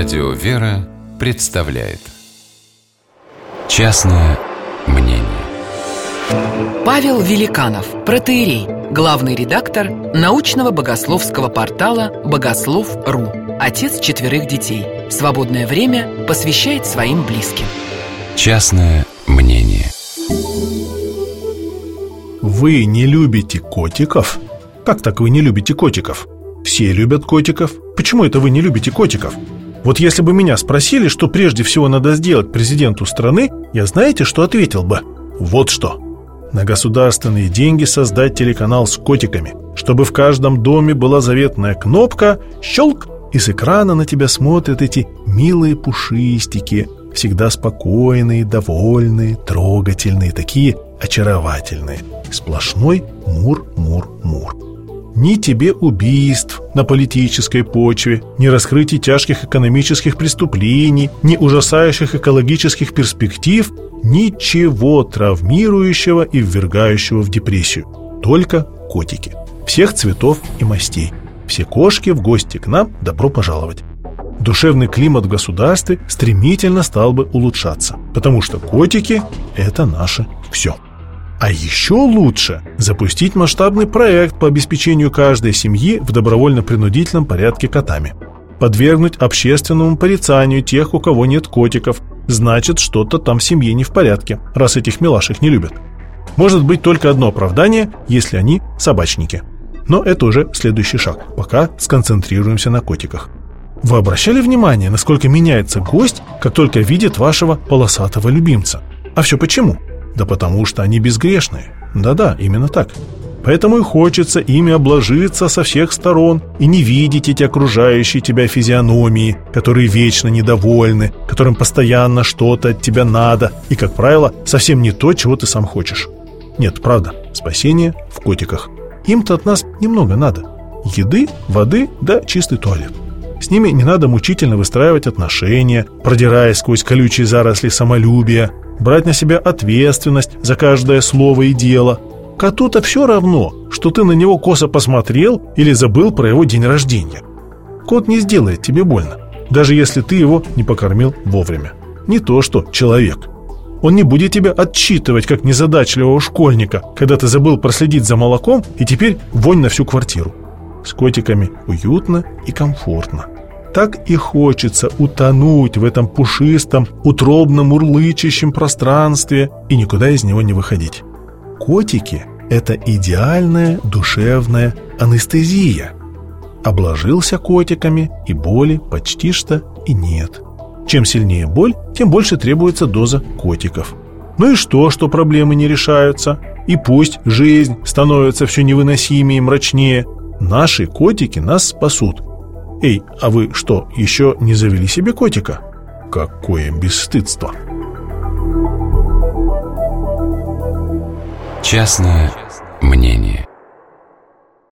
Радио «Вера» представляет Частное мнение Павел Великанов, протеерей, главный редактор научного богословского портала «Богослов.ру», отец четверых детей. Свободное время посвящает своим близким. Частное мнение Вы не любите котиков? Как так вы не любите котиков? Все любят котиков. Почему это вы не любите котиков? Вот если бы меня спросили, что прежде всего надо сделать президенту страны, я знаете, что ответил бы? Вот что. На государственные деньги создать телеканал с котиками, чтобы в каждом доме была заветная кнопка «Щелк!» и с экрана на тебя смотрят эти милые пушистики, всегда спокойные, довольные, трогательные, такие очаровательные. Сплошной мур-мур-мур. Ни тебе убийств на политической почве, ни раскрытий тяжких экономических преступлений, ни ужасающих экологических перспектив, ничего травмирующего и ввергающего в депрессию. Только котики. Всех цветов и мастей. Все кошки в гости к нам добро пожаловать. Душевный климат в государстве стремительно стал бы улучшаться, потому что котики – это наше все. А еще лучше запустить масштабный проект по обеспечению каждой семьи в добровольно-принудительном порядке котами. Подвергнуть общественному порицанию тех, у кого нет котиков. Значит, что-то там в семье не в порядке, раз этих милашек не любят. Может быть только одно оправдание, если они собачники. Но это уже следующий шаг. Пока сконцентрируемся на котиках. Вы обращали внимание, насколько меняется гость, как только видит вашего полосатого любимца? А все почему? Да потому что они безгрешные. Да-да, именно так. Поэтому и хочется ими обложиться со всех сторон и не видеть эти окружающие тебя физиономии, которые вечно недовольны, которым постоянно что-то от тебя надо и, как правило, совсем не то, чего ты сам хочешь. Нет, правда, спасение в котиках. Им-то от нас немного надо. Еды, воды да чистый туалет. С ними не надо мучительно выстраивать отношения, продираясь сквозь колючие заросли самолюбия, брать на себя ответственность за каждое слово и дело. Коту-то все равно, что ты на него косо посмотрел или забыл про его день рождения. Кот не сделает тебе больно, даже если ты его не покормил вовремя. Не то что человек. Он не будет тебя отчитывать, как незадачливого школьника, когда ты забыл проследить за молоком и теперь вонь на всю квартиру. С котиками уютно и комфортно. Так и хочется утонуть в этом пушистом, утробном, урлычащем пространстве и никуда из него не выходить. Котики – это идеальная душевная анестезия. Обложился котиками, и боли почти что и нет. Чем сильнее боль, тем больше требуется доза котиков. Ну и что, что проблемы не решаются? И пусть жизнь становится все невыносимее и мрачнее, наши котики нас спасут – Эй, а вы что, еще не завели себе котика? Какое бесстыдство! Частное мнение